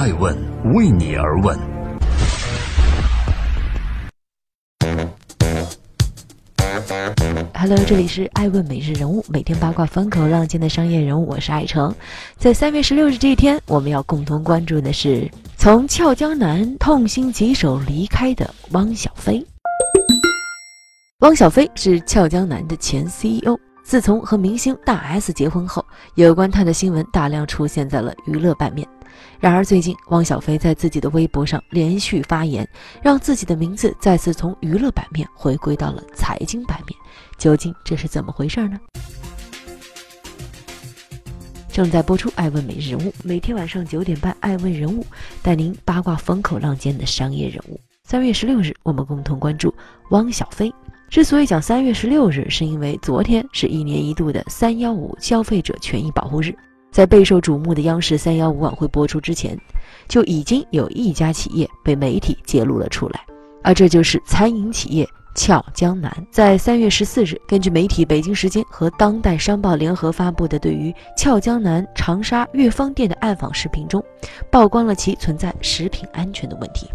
爱问为你而问。Hello，这里是爱问每日人物，每天八卦风口浪尖的商业人物，我是爱成。在三月十六日这一天，我们要共同关注的是从俏江南痛心疾首离开的汪小菲。汪小菲是俏江南的前 CEO。自从和明星大 S 结婚后，有关他的新闻大量出现在了娱乐版面。然而最近，汪小菲在自己的微博上连续发言，让自己的名字再次从娱乐版面回归到了财经版面。究竟这是怎么回事呢？正在播出《爱问每日人物》，每天晚上九点半，《爱问人物》带您八卦风口浪尖的商业人物。三月十六日，我们共同关注汪小菲。之所以讲三月十六日，是因为昨天是一年一度的三幺五消费者权益保护日。在备受瞩目的央视三幺五晚会播出之前，就已经有一家企业被媒体揭露了出来，而这就是餐饮企业俏江南。在三月十四日，根据媒体北京时间和当代商报联合发布的对于俏江南长沙悦芳店的暗访视频中，曝光了其存在食品安全的问题。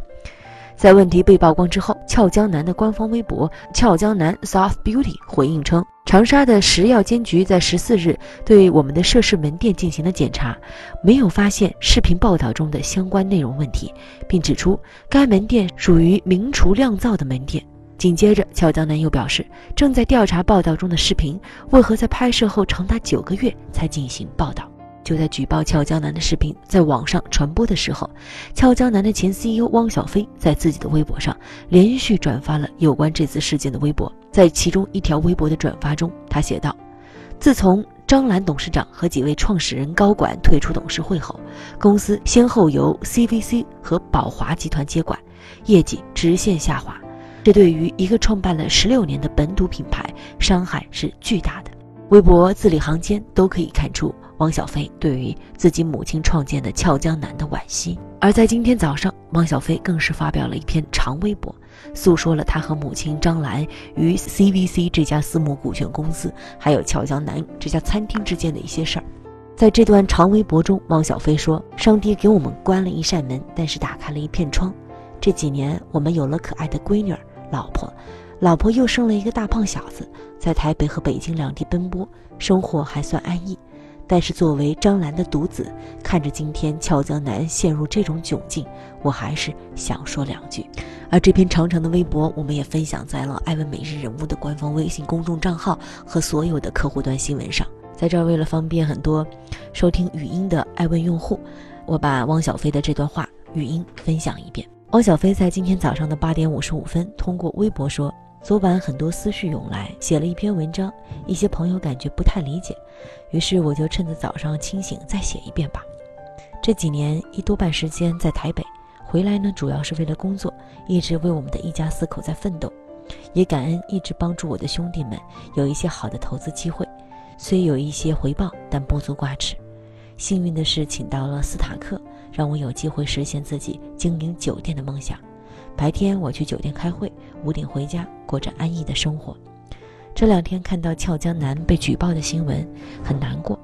在问题被曝光之后，俏江南的官方微博“俏江南 South Beauty” 回应称，长沙的食药监局在十四日对我们的涉事门店进行了检查，没有发现视频报道中的相关内容问题，并指出该门店属于名厨酿造的门店。紧接着，俏江南又表示，正在调查报道中的视频为何在拍摄后长达九个月才进行报道。就在举报俏江南的视频在网上传播的时候，俏江南的前 CEO 汪小菲在自己的微博上连续转发了有关这次事件的微博。在其中一条微博的转发中，他写道：“自从张兰董事长和几位创始人高管退出董事会后，公司先后由 CVC 和宝华集团接管，业绩直线下滑。这对于一个创办了十六年的本土品牌伤害是巨大的。”微博字里行间都可以看出。汪小菲对于自己母亲创建的俏江南的惋惜，而在今天早上，汪小菲更是发表了一篇长微博，诉说了他和母亲张兰与 CVC 这家私募股权公司，还有俏江南这家餐厅之间的一些事儿。在这段长微博中，汪小菲说：“上帝给我们关了一扇门，但是打开了一片窗。这几年，我们有了可爱的闺女儿、老婆，老婆又生了一个大胖小子，在台北和北京两地奔波，生活还算安逸。”但是作为张兰的独子，看着今天俏江南陷入这种窘境，我还是想说两句。而这篇长长的微博，我们也分享在了艾问每日人物的官方微信公众账号和所有的客户端新闻上。在这儿，为了方便很多收听语音的艾问用户，我把汪小菲的这段话语音分享一遍。汪小菲在今天早上的八点五十五分通过微博说。昨晚很多思绪涌来，写了一篇文章，一些朋友感觉不太理解，于是我就趁着早上清醒再写一遍吧。这几年一多半时间在台北，回来呢主要是为了工作，一直为我们的一家四口在奋斗，也感恩一直帮助我的兄弟们有一些好的投资机会，虽有一些回报，但不足挂齿。幸运的是，请到了斯塔克，让我有机会实现自己经营酒店的梦想。白天我去酒店开会，五点回家，过着安逸的生活。这两天看到俏江南被举报的新闻，很难过。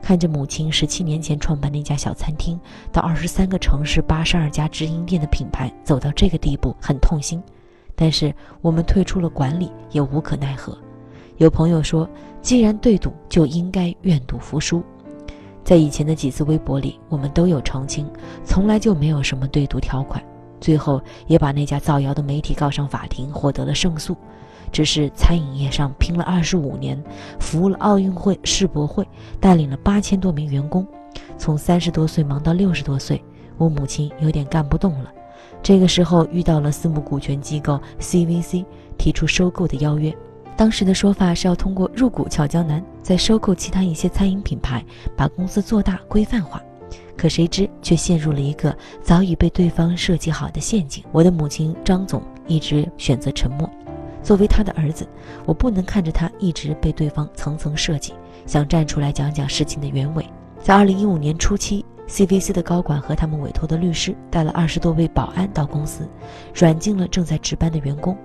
看着母亲十七年前创办那家小餐厅，到二十三个城市、八十二家直营店的品牌走到这个地步，很痛心。但是我们退出了管理，也无可奈何。有朋友说，既然对赌，就应该愿赌服输。在以前的几次微博里，我们都有澄清，从来就没有什么对赌条款。最后也把那家造谣的媒体告上法庭，获得了胜诉。只是餐饮业上拼了二十五年，服务了奥运会、世博会，带领了八千多名员工，从三十多岁忙到六十多岁，我母亲有点干不动了。这个时候遇到了私募股权机构 CVC 提出收购的邀约，当时的说法是要通过入股俏江南，再收购其他一些餐饮品牌，把公司做大规范化。可谁知却陷入了一个早已被对方设计好的陷阱。我的母亲张总一直选择沉默。作为他的儿子，我不能看着他一直被对方层层设计，想站出来讲讲事情的原委。在二零一五年初期，CVC 的高管和他们委托的律师带了二十多位保安到公司，软禁了正在值班的员工。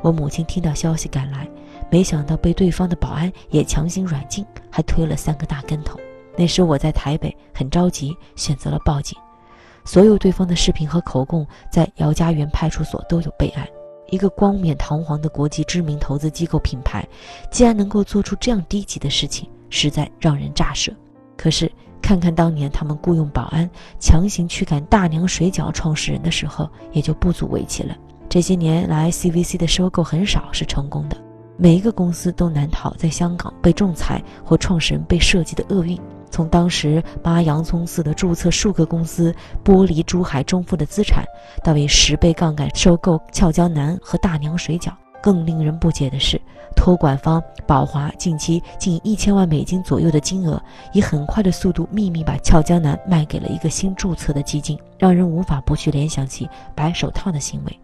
我母亲听到消息赶来，没想到被对方的保安也强行软禁，还推了三个大跟头。那时我在台北，很着急，选择了报警。所有对方的视频和口供在姚家园派出所都有备案。一个光冕堂皇的国际知名投资机构品牌，竟然能够做出这样低级的事情，实在让人咋舌。可是看看当年他们雇佣保安强行驱赶大娘水饺创始人的时候，也就不足为奇了。这些年来，CVC 的收购很少是成功的，每一个公司都难逃在香港被仲裁或创始人被设计的厄运。从当时扒洋葱似的注册数个公司，剥离珠海中富的资产，到以十倍杠杆收购俏江南和大娘水饺，更令人不解的是，托管方宝华近期近一千万美金左右的金额，以很快的速度秘密把俏江南卖给了一个新注册的基金，让人无法不去联想起白手套的行为。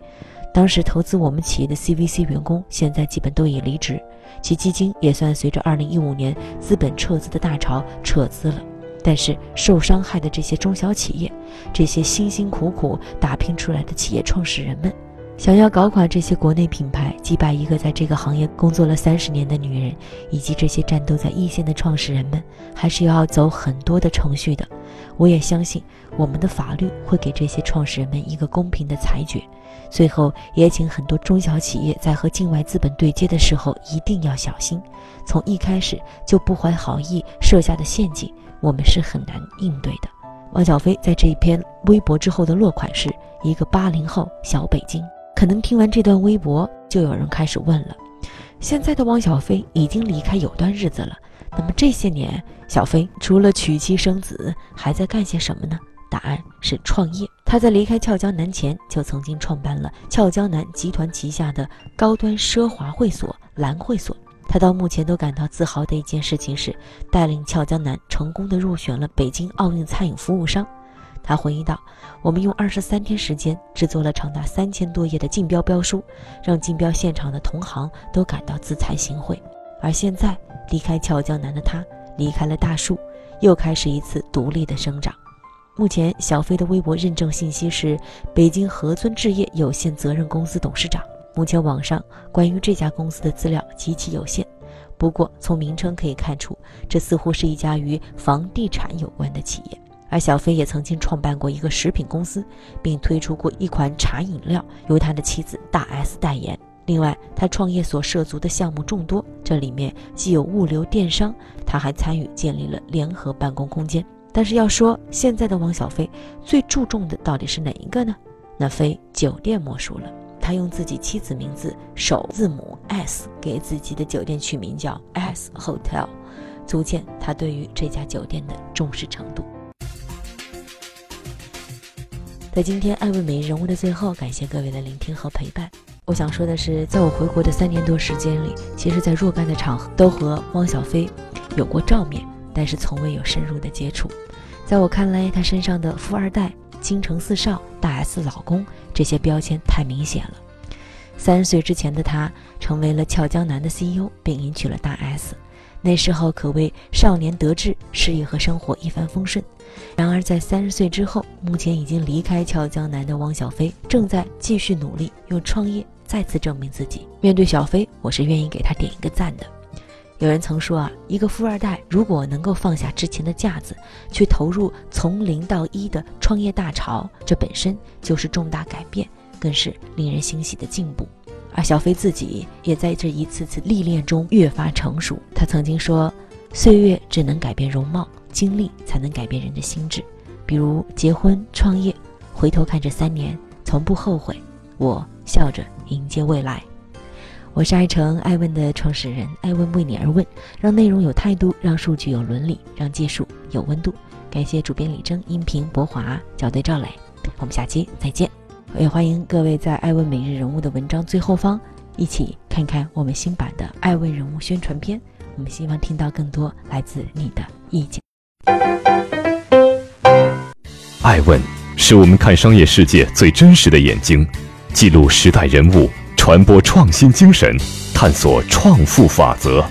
当时投资我们企业的 CVC 员工，现在基本都已离职。其基金也算随着2015年资本撤资的大潮撤资了，但是受伤害的这些中小企业，这些辛辛苦苦打拼出来的企业创始人们，想要搞垮这些国内品牌，击败一个在这个行业工作了三十年的女人，以及这些战斗在一线的创始人们，还是要走很多的程序的。我也相信我们的法律会给这些创始人们一个公平的裁决。最后，也请很多中小企业在和境外资本对接的时候一定要小心，从一开始就不怀好意设下的陷阱，我们是很难应对的。汪小菲在这一篇微博之后的落款是一个八零后小北京。可能听完这段微博，就有人开始问了：现在的汪小菲已经离开有段日子了，那么这些年，小菲除了娶妻生子，还在干些什么呢？答案是创业。他在离开俏江南前，就曾经创办了俏江南集团旗下的高端奢华会所蓝会所。他到目前都感到自豪的一件事情是，带领俏江南成功的入选了北京奥运餐饮服务商。他回忆道：“我们用二十三天时间制作了长达三千多页的竞标标书，让竞标现场的同行都感到自惭形秽。而现在，离开俏江南的他，离开了大树，又开始一次独立的生长。”目前，小飞的微博认证信息是北京合尊置业有限责任公司董事长。目前网上关于这家公司的资料极其有限，不过从名称可以看出，这似乎是一家与房地产有关的企业。而小飞也曾经创办过一个食品公司，并推出过一款茶饮料，由他的妻子大 S 代言。另外，他创业所涉足的项目众多，这里面既有物流电商，他还参与建立了联合办公空间。但是要说现在的汪小菲最注重的到底是哪一个呢？那非酒店莫属了。他用自己妻子名字首字母 S 给自己的酒店取名叫 S Hotel，足见他对于这家酒店的重视程度。在今天爱问每日人物的最后，感谢各位的聆听和陪伴。我想说的是，在我回国的三年多时间里，其实，在若干的场合都和汪小菲有过照面。但是从未有深入的接触，在我看来，他身上的富二代、京城四少、大 S 老公这些标签太明显了。三十岁之前的他成为了俏江南的 CEO，并迎娶了大 S，那时候可谓少年得志，事业和生活一帆风顺。然而在三十岁之后，目前已经离开俏江南的汪小菲，正在继续努力用创业再次证明自己。面对小飞，我是愿意给他点一个赞的。有人曾说啊，一个富二代如果能够放下之前的架子，去投入从零到一的创业大潮，这本身就是重大改变，更是令人欣喜的进步。而小飞自己也在这一次次历练中越发成熟。他曾经说：“岁月只能改变容貌，经历才能改变人的心智。”比如结婚、创业，回头看这三年，从不后悔。我笑着迎接未来。我是爱成爱问的创始人，爱问为你而问，让内容有态度，让数据有伦理，让技术有温度。感谢主编李征，音频博华，校对赵磊。我们下期再见。也欢迎各位在爱问每日人物的文章最后方一起看看我们新版的爱问人物宣传片。我们希望听到更多来自你的意见。爱问是我们看商业世界最真实的眼睛，记录时代人物。传播创新精神，探索创富法则。